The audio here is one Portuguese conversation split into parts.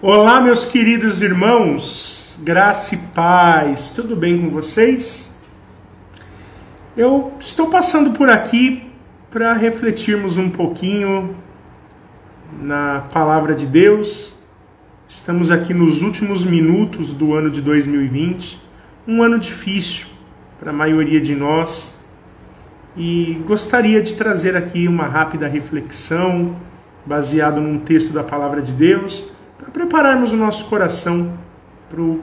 Olá, meus queridos irmãos, graça e paz, tudo bem com vocês? Eu estou passando por aqui para refletirmos um pouquinho na palavra de Deus. Estamos aqui nos últimos minutos do ano de 2020, um ano difícil para a maioria de nós, e gostaria de trazer aqui uma rápida reflexão baseado num texto da palavra de Deus para prepararmos o nosso coração para o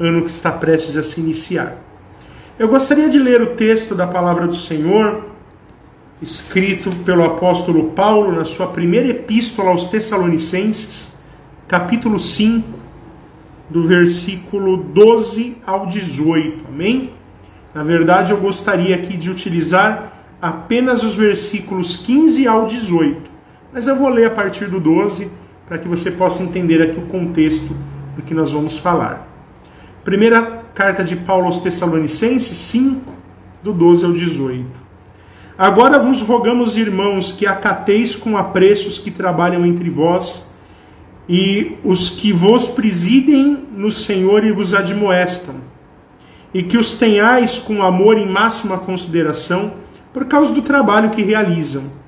ano que está prestes a se iniciar. Eu gostaria de ler o texto da palavra do Senhor, escrito pelo apóstolo Paulo na sua primeira epístola aos Tessalonicenses, capítulo 5, do versículo 12 ao 18. Amém? Na verdade, eu gostaria aqui de utilizar apenas os versículos 15 ao 18, mas eu vou ler a partir do 12 para que você possa entender aqui o contexto do que nós vamos falar. Primeira carta de Paulo aos Tessalonicenses 5, do 12 ao 18. Agora vos rogamos, irmãos, que acateis com apreço os que trabalham entre vós e os que vos presidem no Senhor e vos admoestam, e que os tenhais com amor em máxima consideração por causa do trabalho que realizam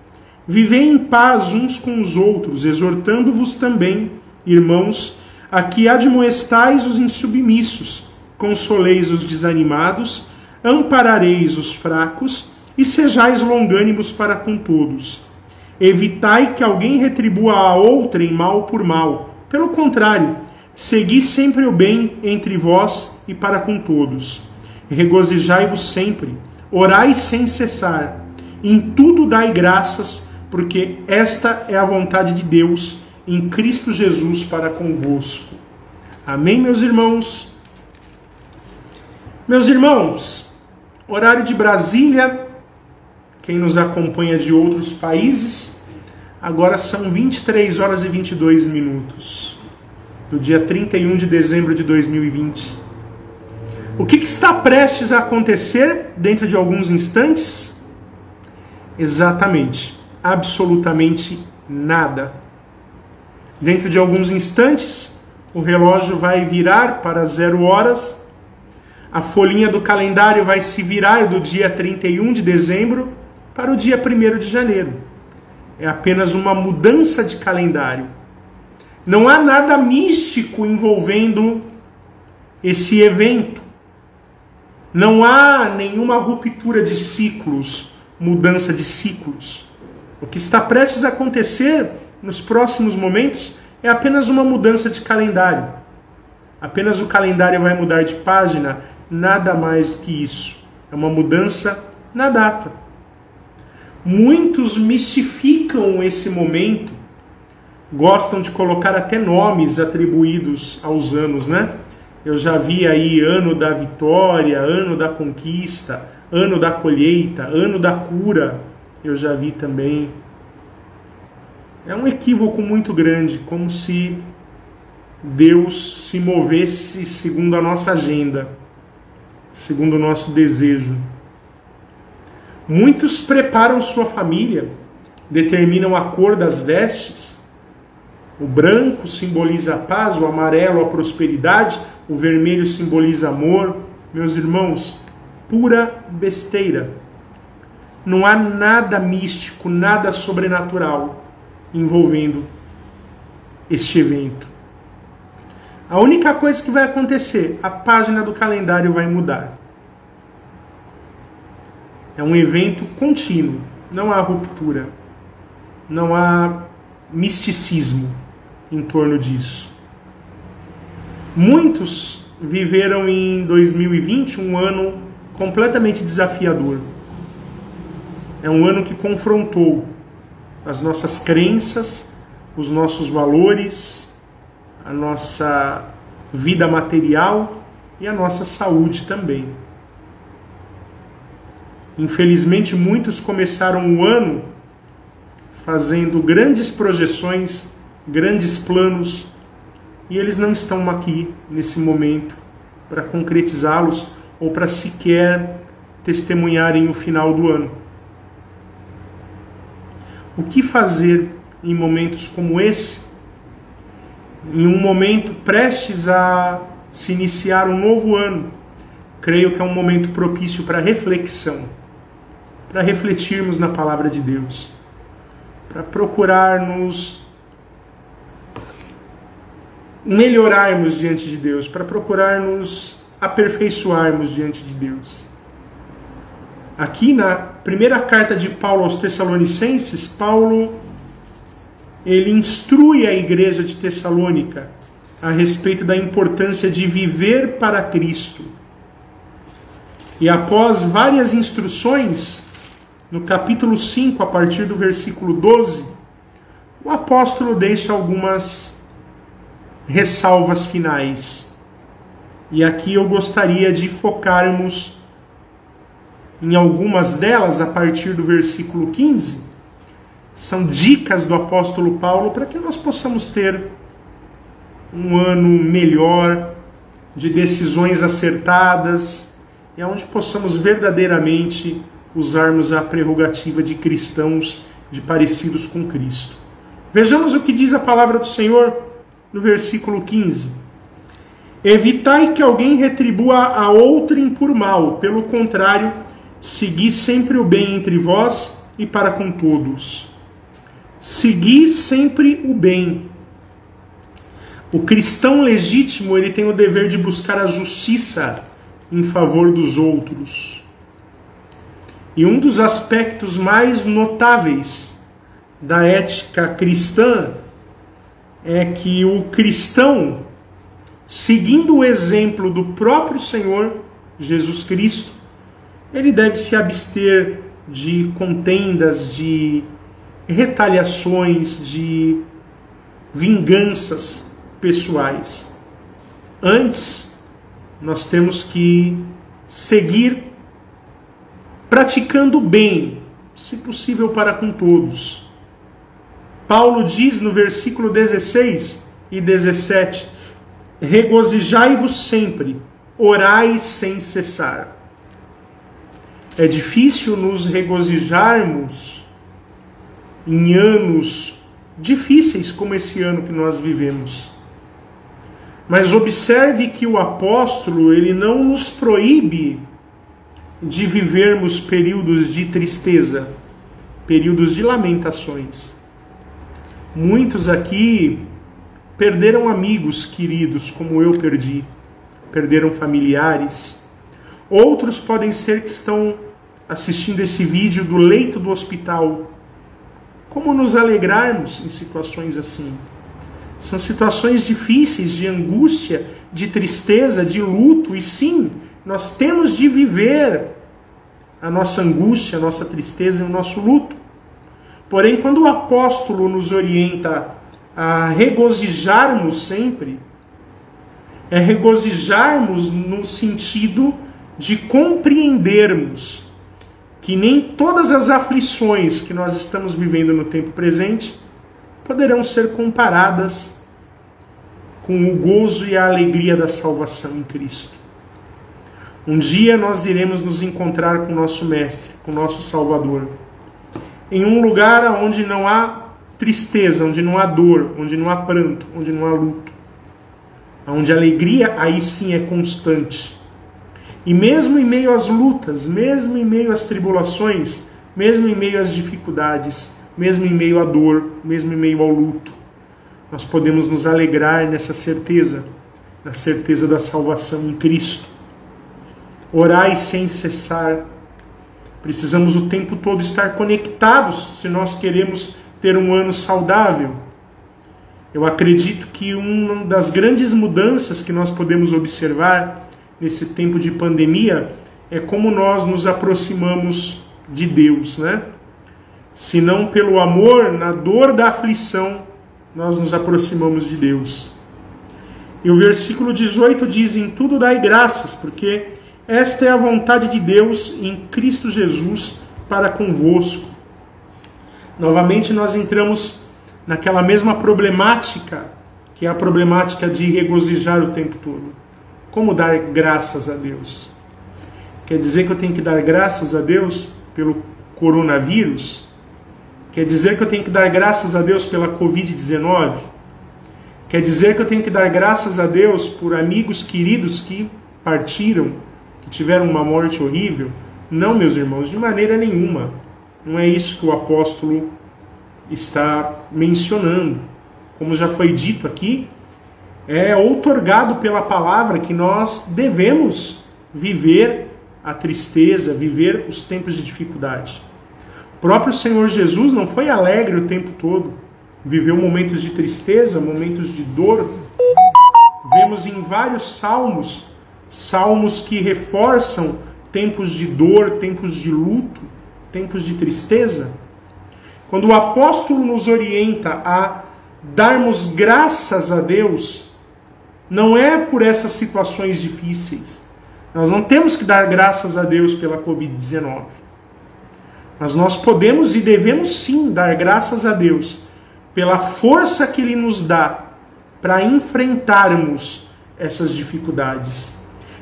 Vivei em paz uns com os outros, exortando-vos também, irmãos, a que admoestais os insubmissos, consoleis os desanimados, amparareis os fracos e sejais longânimos para com todos. Evitai que alguém retribua a outrem mal por mal. Pelo contrário, segui sempre o bem entre vós e para com todos. Regozijai-vos sempre, orai sem cessar. Em tudo dai graças, porque esta é a vontade de Deus em Cristo Jesus para convosco. Amém, meus irmãos? Meus irmãos, horário de Brasília, quem nos acompanha de outros países, agora são 23 horas e 22 minutos, do dia 31 de dezembro de 2020. O que, que está prestes a acontecer dentro de alguns instantes? Exatamente absolutamente nada. Dentro de alguns instantes, o relógio vai virar para zero horas, a folhinha do calendário vai se virar do dia 31 de dezembro para o dia 1 de janeiro. É apenas uma mudança de calendário. Não há nada místico envolvendo esse evento. Não há nenhuma ruptura de ciclos, mudança de ciclos. O que está prestes a acontecer nos próximos momentos é apenas uma mudança de calendário. Apenas o calendário vai mudar de página, nada mais do que isso. É uma mudança na data. Muitos mistificam esse momento, gostam de colocar até nomes atribuídos aos anos, né? Eu já vi aí ano da vitória, ano da conquista, ano da colheita, ano da cura eu já vi também. É um equívoco muito grande, como se Deus se movesse segundo a nossa agenda, segundo o nosso desejo. Muitos preparam sua família, determinam a cor das vestes. O branco simboliza a paz, o amarelo a prosperidade, o vermelho simboliza amor. Meus irmãos, pura besteira. Não há nada místico, nada sobrenatural envolvendo este evento. A única coisa que vai acontecer, a página do calendário vai mudar. É um evento contínuo, não há ruptura, não há misticismo em torno disso. Muitos viveram em 2020 um ano completamente desafiador. É um ano que confrontou as nossas crenças, os nossos valores, a nossa vida material e a nossa saúde também. Infelizmente, muitos começaram o ano fazendo grandes projeções, grandes planos, e eles não estão aqui nesse momento para concretizá-los ou para sequer testemunharem o final do ano. O que fazer em momentos como esse? em um momento prestes a se iniciar um novo ano, creio que é um momento propício para reflexão, para refletirmos na palavra de Deus, para procurar nos melhorarmos diante de Deus, para procurar nos aperfeiçoarmos diante de Deus. Aqui na primeira carta de Paulo aos Tessalonicenses, Paulo ele instrui a igreja de Tessalônica a respeito da importância de viver para Cristo. E após várias instruções, no capítulo 5, a partir do versículo 12, o apóstolo deixa algumas ressalvas finais. E aqui eu gostaria de focarmos em algumas delas a partir do versículo 15. São dicas do apóstolo Paulo para que nós possamos ter um ano melhor, de decisões acertadas, e onde possamos verdadeiramente usarmos a prerrogativa de cristãos, de parecidos com Cristo. Vejamos o que diz a palavra do Senhor no versículo 15. Evitai que alguém retribua a outrem por mal, pelo contrário, segui sempre o bem entre vós e para com todos. Segui sempre o bem. O cristão legítimo, ele tem o dever de buscar a justiça em favor dos outros. E um dos aspectos mais notáveis da ética cristã é que o cristão, seguindo o exemplo do próprio Senhor Jesus Cristo, ele deve se abster de contendas, de retaliações, de vinganças pessoais. Antes, nós temos que seguir praticando bem, se possível para com todos. Paulo diz no versículo 16 e 17: Regozijai-vos sempre, orai sem cessar. É difícil nos regozijarmos em anos difíceis como esse ano que nós vivemos. Mas observe que o apóstolo, ele não nos proíbe de vivermos períodos de tristeza, períodos de lamentações. Muitos aqui perderam amigos queridos, como eu perdi, perderam familiares. Outros podem ser que estão assistindo esse vídeo do leito do hospital. Como nos alegrarmos em situações assim? São situações difíceis, de angústia, de tristeza, de luto, e sim, nós temos de viver a nossa angústia, a nossa tristeza e o nosso luto. Porém, quando o apóstolo nos orienta a regozijarmos sempre, é regozijarmos no sentido de compreendermos que nem todas as aflições que nós estamos vivendo no tempo presente poderão ser comparadas com o gozo e a alegria da salvação em Cristo. Um dia nós iremos nos encontrar com o nosso Mestre, com o nosso Salvador, em um lugar onde não há tristeza, onde não há dor, onde não há pranto, onde não há luto, onde a alegria aí sim é constante. E mesmo em meio às lutas, mesmo em meio às tribulações, mesmo em meio às dificuldades, mesmo em meio à dor, mesmo em meio ao luto, nós podemos nos alegrar nessa certeza, na certeza da salvação em Cristo. Orai sem cessar. Precisamos o tempo todo estar conectados se nós queremos ter um ano saudável. Eu acredito que uma das grandes mudanças que nós podemos observar nesse tempo de pandemia é como nós nos aproximamos de Deus, né? Se não pelo amor, na dor da aflição, nós nos aproximamos de Deus. E o versículo 18 diz: Em tudo dai graças, porque esta é a vontade de Deus em Cristo Jesus para convosco. Novamente nós entramos naquela mesma problemática, que é a problemática de regozijar o tempo todo. Como dar graças a Deus? Quer dizer que eu tenho que dar graças a Deus pelo coronavírus? Quer dizer que eu tenho que dar graças a Deus pela Covid-19? Quer dizer que eu tenho que dar graças a Deus por amigos queridos que partiram, que tiveram uma morte horrível? Não, meus irmãos, de maneira nenhuma. Não é isso que o apóstolo está mencionando. Como já foi dito aqui, é outorgado pela palavra que nós devemos viver a tristeza, viver os tempos de dificuldade. O próprio Senhor Jesus não foi alegre o tempo todo, viveu momentos de tristeza, momentos de dor. Vemos em vários salmos, salmos que reforçam tempos de dor, tempos de luto, tempos de tristeza. Quando o apóstolo nos orienta a darmos graças a Deus, não é por essas situações difíceis. Nós não temos que dar graças a Deus pela Covid-19. Mas nós podemos e devemos sim dar graças a Deus pela força que Ele nos dá para enfrentarmos essas dificuldades,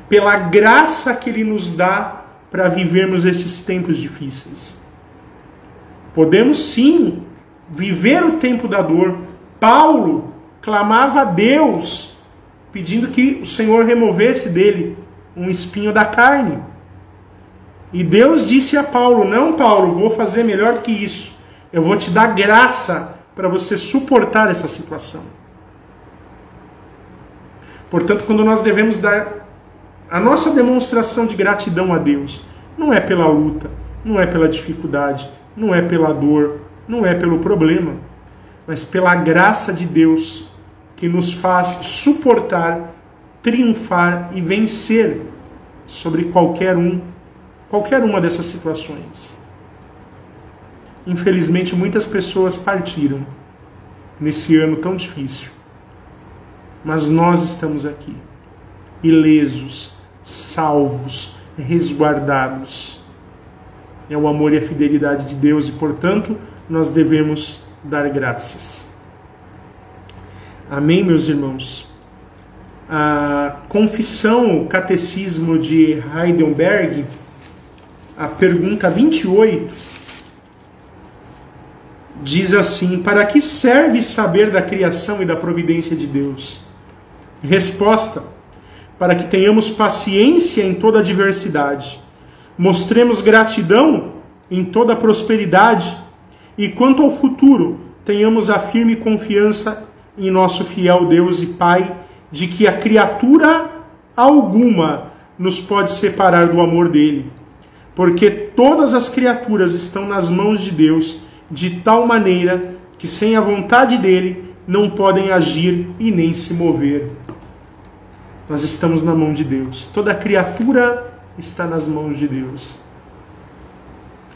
pela graça que Ele nos dá para vivermos esses tempos difíceis. Podemos sim viver o tempo da dor. Paulo clamava a Deus, pedindo que o Senhor removesse dele um espinho da carne. E Deus disse a Paulo: Não, Paulo, vou fazer melhor que isso. Eu vou te dar graça para você suportar essa situação. Portanto, quando nós devemos dar a nossa demonstração de gratidão a Deus, não é pela luta, não é pela dificuldade, não é pela dor, não é pelo problema, mas pela graça de Deus que nos faz suportar, triunfar e vencer sobre qualquer um, qualquer uma dessas situações. Infelizmente, muitas pessoas partiram nesse ano tão difícil. Mas nós estamos aqui, ilesos, salvos, resguardados. É o amor e a fidelidade de Deus e, portanto, nós devemos dar graças. Amém, meus irmãos? A confissão, o catecismo de Heidelberg, a pergunta 28, diz assim: Para que serve saber da criação e da providência de Deus? Resposta: Para que tenhamos paciência em toda adversidade, mostremos gratidão em toda prosperidade e quanto ao futuro, tenhamos a firme confiança em nosso fiel Deus e Pai, de que a criatura alguma nos pode separar do amor dele, porque todas as criaturas estão nas mãos de Deus de tal maneira que sem a vontade dele não podem agir e nem se mover. Nós estamos na mão de Deus. Toda criatura está nas mãos de Deus.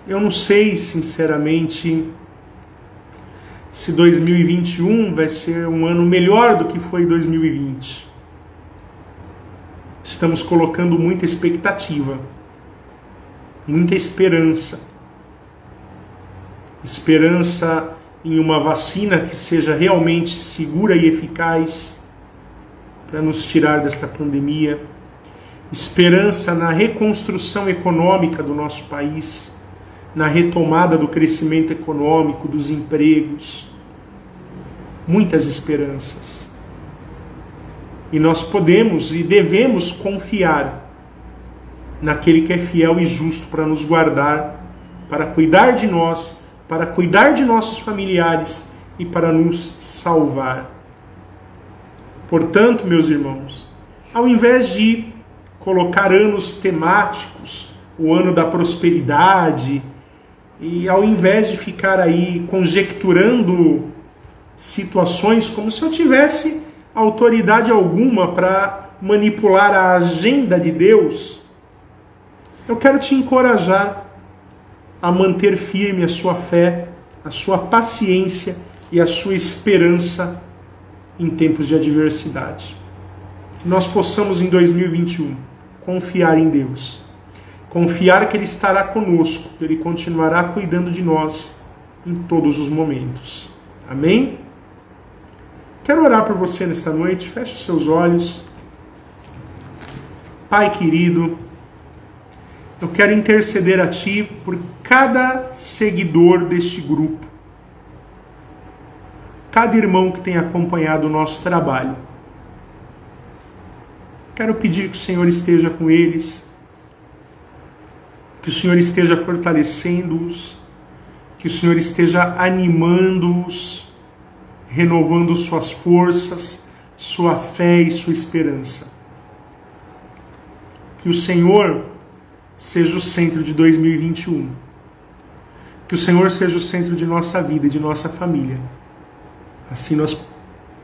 Eu não sei, sinceramente, se 2021 vai ser um ano melhor do que foi 2020. Estamos colocando muita expectativa, muita esperança. Esperança em uma vacina que seja realmente segura e eficaz para nos tirar desta pandemia, esperança na reconstrução econômica do nosso país, na retomada do crescimento econômico, dos empregos, muitas esperanças. E nós podemos e devemos confiar naquele que é fiel e justo para nos guardar, para cuidar de nós para cuidar de nossos familiares e para nos salvar. Portanto, meus irmãos, ao invés de colocar anos temáticos, o ano da prosperidade, e ao invés de ficar aí conjecturando situações como se eu tivesse autoridade alguma para manipular a agenda de Deus, eu quero te encorajar a manter firme a sua fé, a sua paciência e a sua esperança em tempos de adversidade. Que nós possamos em 2021 confiar em Deus, confiar que Ele estará conosco, que Ele continuará cuidando de nós em todos os momentos. Amém? Quero orar por você nesta noite. Feche os seus olhos. Pai querido, eu quero interceder a Ti por cada seguidor deste grupo. cada irmão que tem acompanhado o nosso trabalho. Quero pedir que o Senhor esteja com eles, que o Senhor esteja fortalecendo-os, que o Senhor esteja animando-os, renovando suas forças, sua fé e sua esperança. Que o Senhor seja o centro de 2021. Que o Senhor seja o centro de nossa vida e de nossa família. Assim nós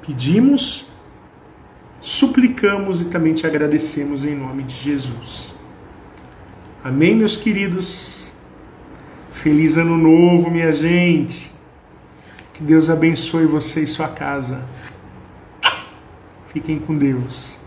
pedimos, suplicamos e também te agradecemos em nome de Jesus. Amém, meus queridos. Feliz ano novo, minha gente. Que Deus abençoe você e sua casa. Fiquem com Deus.